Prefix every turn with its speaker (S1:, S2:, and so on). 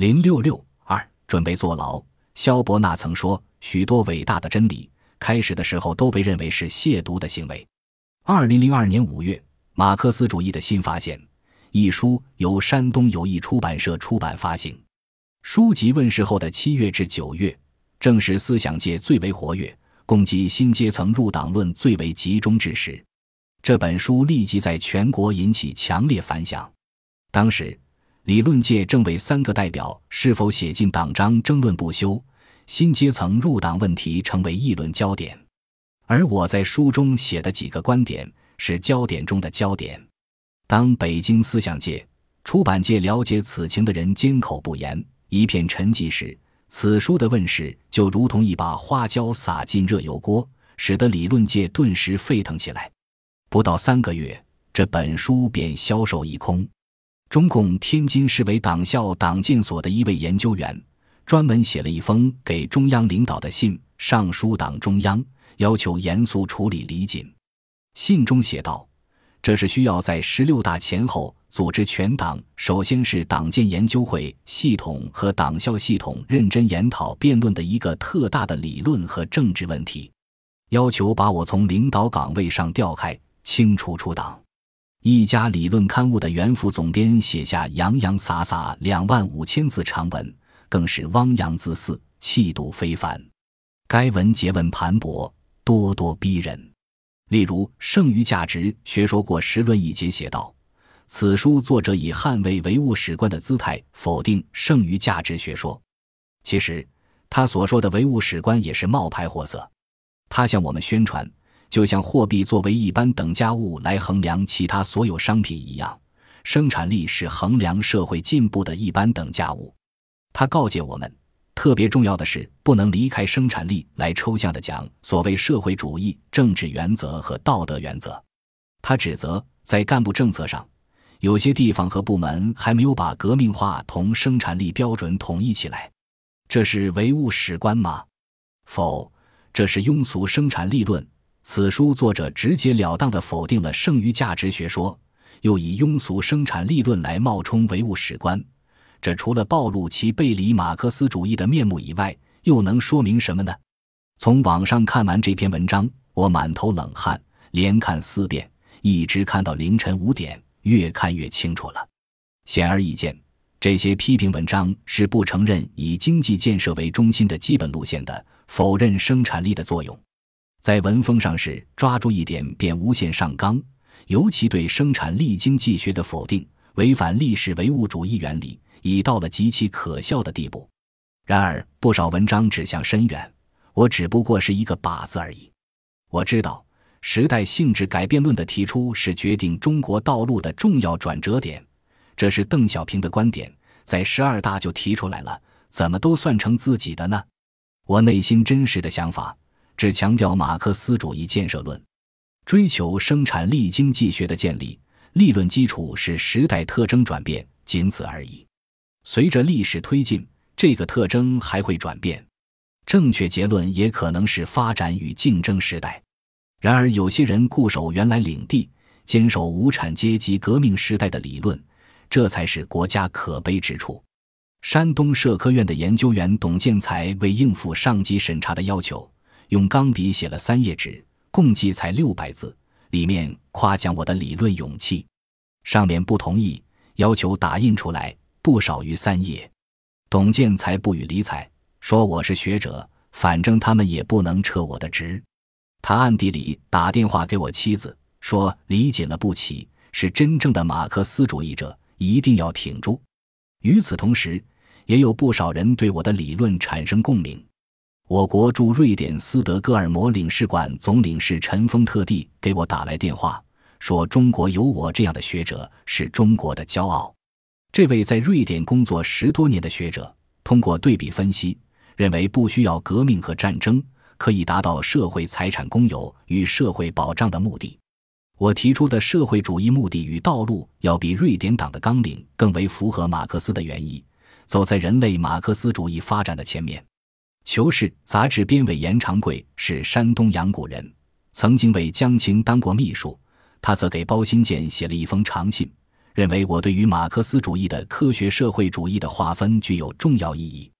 S1: 零六六二准备坐牢。萧伯纳曾说，许多伟大的真理开始的时候都被认为是亵渎的行为。二零零二年五月，《马克思主义的新发现》一书由山东友谊出版社出版发行。书籍问世后的七月至九月，正是思想界最为活跃、攻击新阶层入党论最为集中之时。这本书立即在全国引起强烈反响。当时，理论界正为三个代表是否写进党章争论不休，新阶层入党问题成为议论焦点。而我在书中写的几个观点是焦点中的焦点。当北京思想界、出版界了解此情的人缄口不言。一片沉寂时，此书的问世就如同一把花椒撒进热油锅，使得理论界顿时沸腾起来。不到三个月，这本书便销售一空。中共天津市委党校党建所的一位研究员，专门写了一封给中央领导的信，上书党中央，要求严肃处理李锦。信中写道：“这是需要在十六大前后。”组织全党，首先是党建研究会系统和党校系统认真研讨辩论的一个特大的理论和政治问题，要求把我从领导岗位上调开，清除出党。一家理论刊物的原副总编写下洋洋洒洒两万五千字长文，更是汪洋恣肆，气度非凡。该文结文盘驳，咄咄逼人。例如《剩余价值学说过时论》一节写道。此书作者以捍卫唯物史观的姿态否定剩余价值学说，其实他所说的唯物史观也是冒牌货色。他向我们宣传，就像货币作为一般等价物来衡量其他所有商品一样，生产力是衡量社会进步的一般等价物。他告诫我们，特别重要的是不能离开生产力来抽象的讲所谓社会主义政治原则和道德原则。他指责在干部政策上。有些地方和部门还没有把革命化同生产力标准统一起来，这是唯物史观吗？否，这是庸俗生产力论。此书作者直截了当地否定了剩余价值学说，又以庸俗生产力论来冒充唯物史观，这除了暴露其背离马克思主义的面目以外，又能说明什么呢？从网上看完这篇文章，我满头冷汗，连看四遍，一直看到凌晨五点。越看越清楚了，显而易见，这些批评文章是不承认以经济建设为中心的基本路线的，否认生产力的作用，在文风上是抓住一点便无限上纲，尤其对生产力经济学的否定，违反历史唯物主义原理，已到了极其可笑的地步。然而，不少文章指向深远，我只不过是一个靶子而已。我知道。时代性质改变论的提出是决定中国道路的重要转折点，这是邓小平的观点，在十二大就提出来了，怎么都算成自己的呢？我内心真实的想法，只强调马克思主义建设论，追求生产力经济学的建立，立论基础是时代特征转变，仅此而已。随着历史推进，这个特征还会转变，正确结论也可能是发展与竞争时代。然而，有些人固守原来领地，坚守无产阶级革命时代的理论，这才是国家可悲之处。山东社科院的研究员董建才为应付上级审查的要求，用钢笔写了三页纸，共计才六百字，里面夸奖我的理论勇气，上面不同意，要求打印出来，不少于三页。董建才不予理睬，说我是学者，反正他们也不能撤我的职。他暗地里打电话给我妻子，说：“李锦了不起，是真正的马克思主义者，一定要挺住。”与此同时，也有不少人对我的理论产生共鸣。我国驻瑞典斯德哥尔摩领事馆总领事陈峰特地给我打来电话，说：“中国有我这样的学者，是中国的骄傲。”这位在瑞典工作十多年的学者，通过对比分析，认为不需要革命和战争。可以达到社会财产公有与社会保障的目的。我提出的社会主义目的与道路，要比瑞典党的纲领更为符合马克思的原意，走在人类马克思主义发展的前面。《求是》杂志编委严长贵是山东阳谷人，曾经为江青当过秘书。他则给包新建写了一封长信，认为我对于马克思主义的科学社会主义的划分具有重要意义。